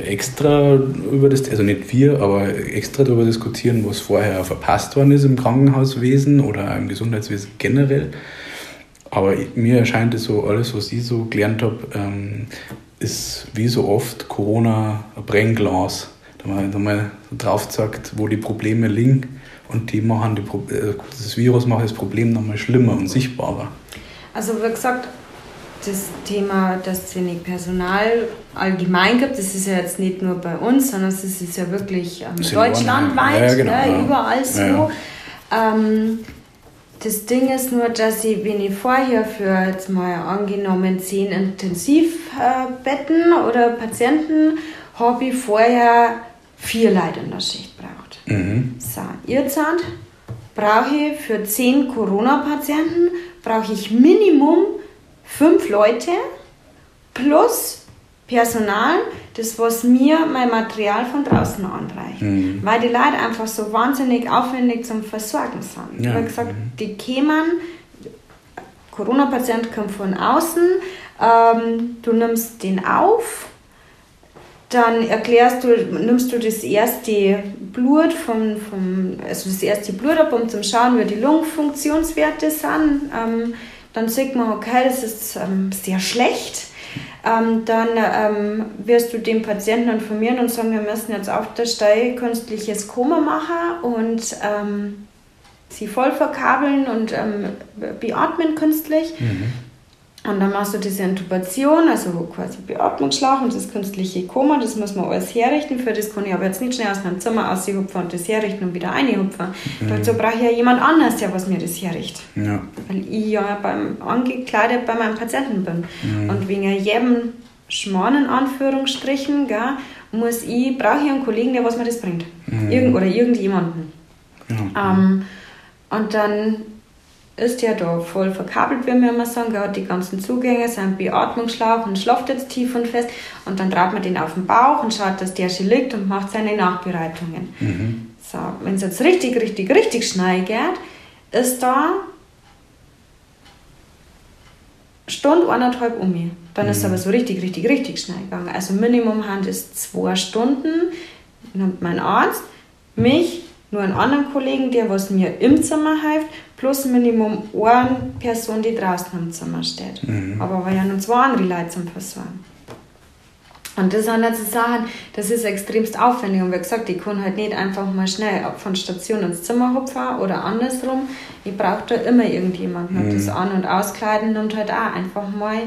extra über das, also nicht wir, aber extra darüber diskutieren, was vorher verpasst worden ist im Krankenhauswesen oder im Gesundheitswesen generell. Aber mir erscheint es so, alles, was ich so gelernt habe, ähm, ist wie so oft Corona ein Brennglas. Da man da mal drauf sagt, wo die Probleme liegen und die machen die, äh, das Virus macht das Problem nochmal schlimmer und sichtbarer. Also wie gesagt, das Thema, dass es wenig Personal allgemein gibt. Das ist ja jetzt nicht nur bei uns, sondern es ist ja wirklich ähm, deutschlandweit, ja, genau, ne, ja. überall so. Ja, ähm, das Ding ist nur, dass ich, wenn ich vorher für jetzt mal angenommen zehn Intensivbetten oder Patienten, habe ich vorher vier Leute in der Schicht braucht. Mhm. So, jetzt brauche ich für zehn Corona-Patienten brauche ich Minimum fünf Leute plus Personal, das was mir mein Material von draußen anreicht. Mhm. Weil die Leute einfach so wahnsinnig aufwendig zum Versorgen sind. Ja. Ich habe gesagt, mhm. die kämen, Corona-Patient kommt von außen, ähm, du nimmst den auf, dann erklärst du, nimmst du das erste Blut vom, vom also das erste Blut ab, um zu schauen, wie die Lungenfunktionswerte sind. Ähm, dann sieht man, okay, das ist ähm, sehr schlecht. Ähm, dann ähm, wirst du den Patienten informieren und sagen, wir müssen jetzt auf der Stelle künstliches Koma machen und ähm, sie voll verkabeln und ähm, beatmen künstlich. Mhm. Und dann machst du diese Intubation, also quasi Beatmungsschlauch und das künstliche Koma, das muss man alles herrichten. Für das kann ich aber jetzt nicht schnell aus meinem Zimmer aushupfen und das herrichten und wieder reinhupfen. Mhm. Dazu brauche ich ja jemand anders, der was mir das herrichtet. Ja. Weil ich ja beim, angekleidet bei meinem Patienten bin. Mhm. Und wegen jedem Schmarrn in Anführungsstrichen, gell, muss ich, brauche ich einen Kollegen, der was mir das bringt. Mhm. Irgend, oder irgendjemanden. Ja. Ähm, und dann ist ja da voll verkabelt, wie wir immer sagen. Er hat die ganzen Zugänge, seinen Beatmungsschlauch und schlaft jetzt tief und fest. Und dann traut man den auf den Bauch und schaut, dass der schon liegt und macht seine Nachbereitungen. Mhm. So, wenn es jetzt richtig, richtig, richtig schnell geht, ist da Stunde, eineinhalb um. Dann mhm. ist es aber so richtig, richtig, richtig schnell gegangen. Also Minimum Hand ist zwei Stunden. Nimmt mein Arzt mich, nur einen anderen Kollegen, der was mir im Zimmer hilft, plus Minimum eine Person, die draußen im Zimmer steht. Mhm. Aber wir ja noch zwei andere Leute zum Versorgen. Und das sind halt so Sachen, das ist extremst aufwendig. Und wie gesagt, ich kann halt nicht einfach mal schnell von Station ins Zimmer hupfen oder andersrum. Ich brauche da immer irgendjemanden. Mhm. das An- und Auskleiden nimmt halt auch einfach mal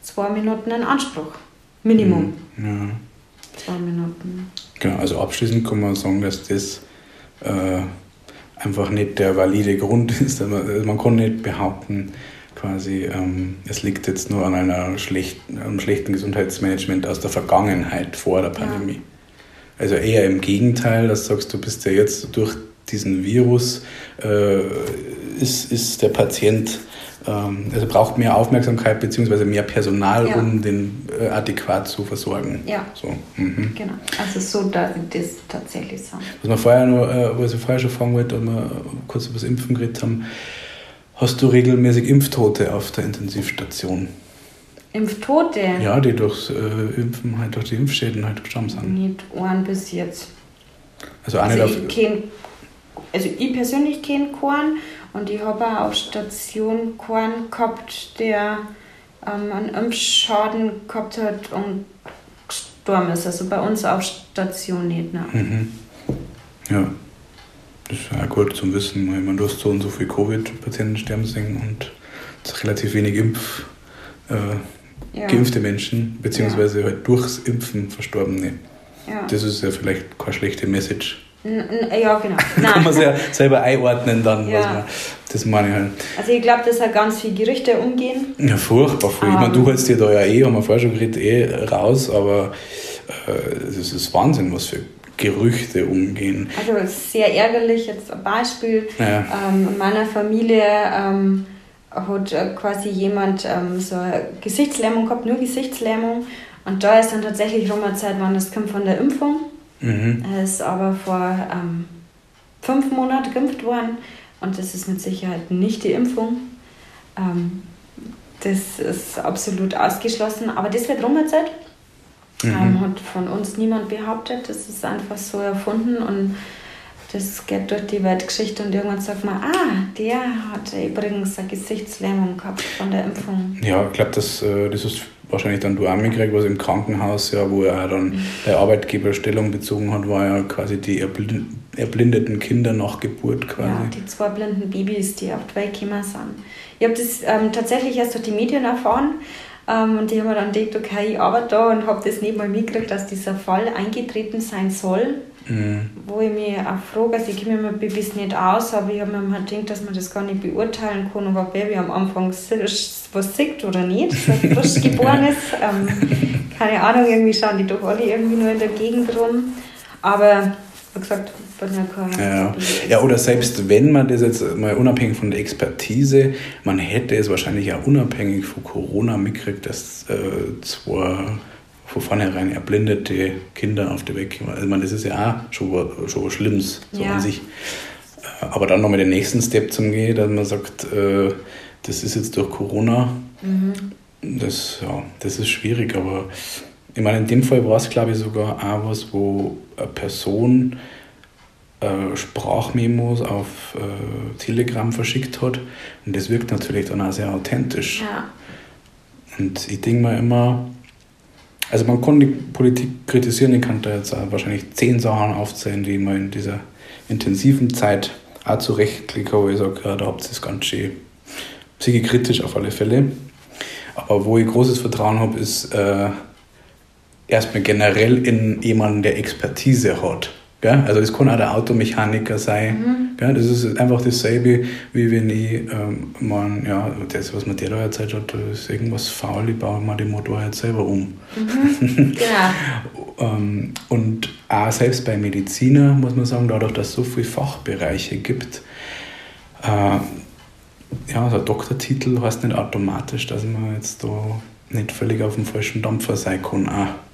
zwei Minuten in Anspruch. Minimum. Mhm. Ja. Zwei Minuten. Genau, also abschließend kann man sagen, dass das äh, einfach nicht der valide Grund ist. Also man kann nicht behaupten, quasi, ähm, es liegt jetzt nur an einer schlechten, einem schlechten Gesundheitsmanagement aus der Vergangenheit vor der Pandemie. Ja. Also eher im Gegenteil, dass du sagst, du bist ja jetzt durch diesen Virus, äh, ist, ist der Patient also braucht mehr Aufmerksamkeit bzw. mehr Personal, ja. um den äh, adäquat zu versorgen. Ja. So. Mhm. Genau. Also so dass das tatsächlich so. Was wir vorher noch, äh, was ich vorher schon fragen wollte, als wir kurz über das Impfen geredet haben, hast du regelmäßig Impftote auf der Intensivstation? Impftote? Ja, die durchs äh, Impfen halt durch die Impfschäden halt gestorben sind. Nicht einen bis jetzt. Also, also ich, kenn, also ich persönlich kenne keinen und ich habe auch auf Station keinen gehabt, der ähm, einen Impfschaden gehabt hat und gestorben ist. Also bei uns auf Station nicht. Ne? Mhm. Ja, das ist ja gut zum Wissen. Ich meine, du hast so und so viele Covid-Patienten sterben sehen und relativ wenig Impf, äh, ja. geimpfte Menschen, beziehungsweise ja. halt durchs Impfen Verstorbene. Ja. Das ist ja vielleicht keine schlechte Message ja, genau. kann man es ja selber einordnen dann. Ja. Was man, das meine ich halt. Also ich glaube, dass halt ganz viele Gerüchte umgehen. Ja, furchtbar viel. Um, ich meine, du ähm. holst dir da ja eh, haben wir vorher schon geredet, eh raus, aber äh, es ist Wahnsinn, was für Gerüchte umgehen. Also sehr ärgerlich, jetzt ein Beispiel. Ja. Ähm, in meiner Familie ähm, hat äh, quasi jemand ähm, so eine Gesichtslähmung gehabt, nur Gesichtslähmung. Und da ist dann tatsächlich rum eine Zeit, wann das kommt von der Impfung. Mhm. Er ist aber vor ähm, fünf Monaten geimpft worden und das ist mit Sicherheit nicht die Impfung. Ähm, das ist absolut ausgeschlossen, aber das wird rumerzeit. Mhm. Ähm, hat von uns niemand behauptet, das ist einfach so erfunden und das geht durch die Weltgeschichte und irgendwann sagt man, ah, der hat übrigens eine Gesichtslähmung gehabt von der Impfung. Ja, ich glaube, das, äh, das ist wahrscheinlich dann du auch mitgekriegt, was im Krankenhaus, ja, wo er dann mhm. der Arbeitgeber Stellung bezogen hat, war ja quasi die erblindeten Kinder nach Geburt quasi. Ja, die zwei blinden Babys, die auf die Welt gekommen sind. Ich habe das ähm, tatsächlich erst durch die Medien erfahren. Ähm, und ich habe mir dann gedacht, okay, ich arbeite da und habe das nicht mal mitgekriegt, dass dieser Fall eingetreten sein soll. Mhm. Wo ich mich auch frage, also ich kenne mich mit Babys nicht aus, aber ich habe mir mal gedacht, dass man das gar nicht beurteilen kann, ob ein Baby am Anfang was sieht oder nicht. So frisch geborenes, ähm, keine Ahnung, irgendwie schauen die doch alle irgendwie nur in der Gegend rum. Aber wie gesagt, ja ja. ja, oder selbst wenn man das jetzt mal unabhängig von der Expertise, man hätte es wahrscheinlich auch unabhängig von Corona mitgekriegt, dass äh, zwei von vornherein erblindete Kinder auf der Weg. Also, man, das ist ja auch schon, schon was Schlimmes so ja. an sich. Äh, aber dann nochmal den nächsten Step zum Gehen, dass man sagt, äh, das ist jetzt durch Corona. Mhm. Das, ja, das ist schwierig, aber ich meine, in dem Fall war es, glaube ich, sogar auch was, wo eine Person äh, Sprachmemos auf äh, Telegram verschickt hat. Und das wirkt natürlich dann auch sehr authentisch. Ja. Und ich denke mir immer, also man kann die Politik kritisieren, ich kann da jetzt wahrscheinlich zehn Sachen aufzählen, die man in dieser intensiven Zeit auch zurechtklicken, wo ich sage, ja, da habt ihr es ganz schön psychikritisch auf alle Fälle. Aber wo ich großes Vertrauen habe, ist äh, erstmal generell in jemanden, der Expertise hat. Gell? Also es kann auch der Automechaniker sein. Mhm. Gell? Das ist einfach dasselbe, wie wenn ich ähm, man, ja, das, was man dir da erzählt hat, da ist irgendwas faul, ich baue mal den Motor jetzt selber um. Mhm. Genau. ähm, und auch selbst bei Mediziner muss man sagen, dadurch, dass es so viele Fachbereiche gibt, äh, ja, also Doktortitel heißt nicht automatisch, dass man jetzt da nicht völlig auf dem falschen Dampfer sein kann. Auch.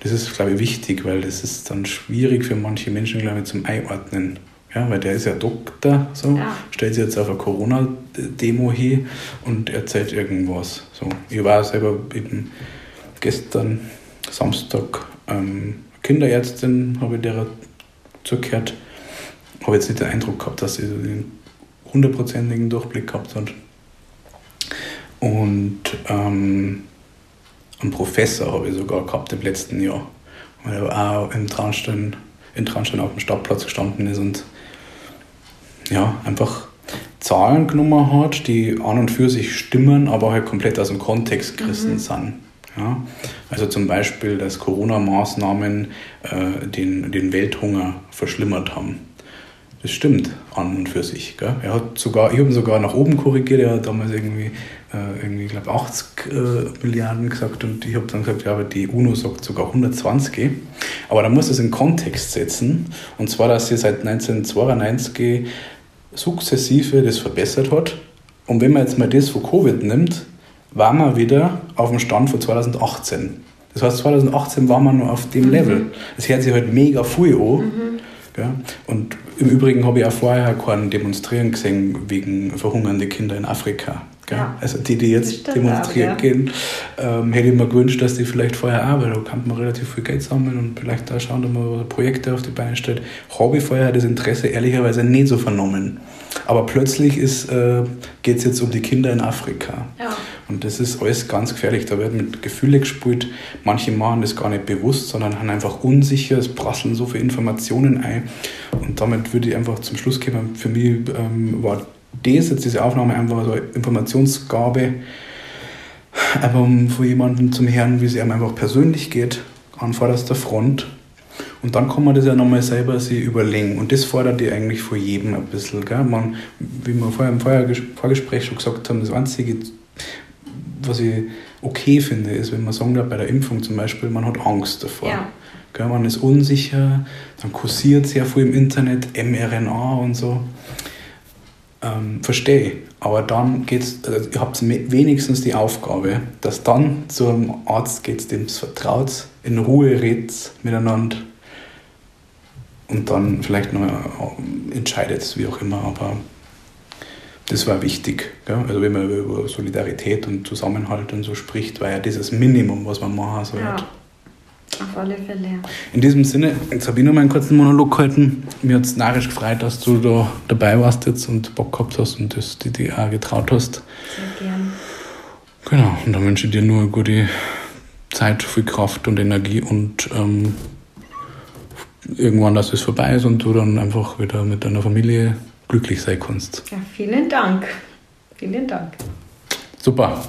Das ist, glaube ich, wichtig, weil das ist dann schwierig für manche Menschen, glaube ich, zum Einordnen. Ja, weil der ist ja Doktor, so, ja. stellt sich jetzt auf eine Corona-Demo hin und erzählt irgendwas. So. Ich war selber eben gestern Samstag ähm, Kinderärztin, habe ich der zugehört. Habe jetzt nicht den Eindruck gehabt, dass sie den hundertprozentigen Durchblick gehabt hat. Und ähm, einen Professor habe ich sogar gehabt im letzten Jahr, weil er auch im Traunstein, in Traunstein auf dem Stadtplatz gestanden ist und ja, einfach Zahlen genommen hat, die an und für sich stimmen, aber halt komplett aus dem Kontext gerissen mhm. sind. Ja? Also zum Beispiel, dass Corona-Maßnahmen äh, den, den Welthunger verschlimmert haben. Das stimmt an und für sich. Gell? Er hat sogar, ich habe ihn sogar nach oben korrigiert, er hat damals irgendwie äh, irgendwie, glaube 80 äh, Milliarden gesagt und ich habe dann gesagt, ja, aber die UNO sagt sogar 120. Aber da muss es in Kontext setzen und zwar, dass sie seit 1992 sukzessive das verbessert hat. Und wenn man jetzt mal das von Covid nimmt, waren wir wieder auf dem Stand von 2018. Das heißt, 2018 waren wir nur auf dem mhm. Level. Es hört sich halt mega viel an. Mhm. Und im Übrigen habe ich auch vorher keinen demonstrieren gesehen wegen verhungernde Kinder in Afrika. Ja. Also die, die jetzt demonstrieren auch, ja. gehen, ähm, hätte ich mir gewünscht, dass die vielleicht vorher auch, weil da kann man relativ viel Geld sammeln und vielleicht da schauen, dass man Projekte auf die Beine stellt. Habe ich vorher das Interesse ehrlicherweise nicht so vernommen. Aber plötzlich äh, geht es jetzt um die Kinder in Afrika. Ja. Und das ist alles ganz gefährlich. Da wird mit Gefühle gespielt. Manche machen das gar nicht bewusst, sondern haben einfach unsicher. Es prasseln so viele Informationen ein. Und damit würde ich einfach zum Schluss kommen. Für mich ähm, war das jetzt, diese Aufnahme einfach so eine Informationsgabe, einfach um von jemandem zum Hören, wie es ihm einfach persönlich geht, an vorderster Front. Und dann kann man das ja nochmal selber sich überlegen. Und das fordert die eigentlich vor jedem ein bisschen. Gell? Man, wie wir vorher im Vorgespräch schon gesagt haben, das Einzige, was ich okay finde, ist, wenn man sagen darf, bei der Impfung zum Beispiel, man hat Angst davor. Ja. Gell? Man ist unsicher, dann kursiert sehr viel im Internet, mRNA und so ähm, verstehe. Aber dann geht's, also ihr habt wenigstens die Aufgabe, dass dann zum Arzt geht, dem es vertraut, in Ruhe redet miteinander und dann vielleicht noch äh, entscheidet, wie auch immer. Aber das war wichtig. Gell? Also wenn man über Solidarität und Zusammenhalt und so spricht, war ja dieses Minimum, was man machen sollte. Ja. Auf alle Fälle. In diesem Sinne, jetzt habe ich noch mal einen kurzen Monolog gehalten. Mir hat es narrisch gefreut, dass du da dabei warst jetzt und Bock gehabt hast und das die dir auch getraut hast. Sehr gern. Genau, und dann wünsche ich dir nur eine gute Zeit, viel Kraft und Energie und ähm, irgendwann, dass es vorbei ist und du dann einfach wieder mit deiner Familie glücklich sein kannst. Ja, vielen Dank. Vielen Dank. Super.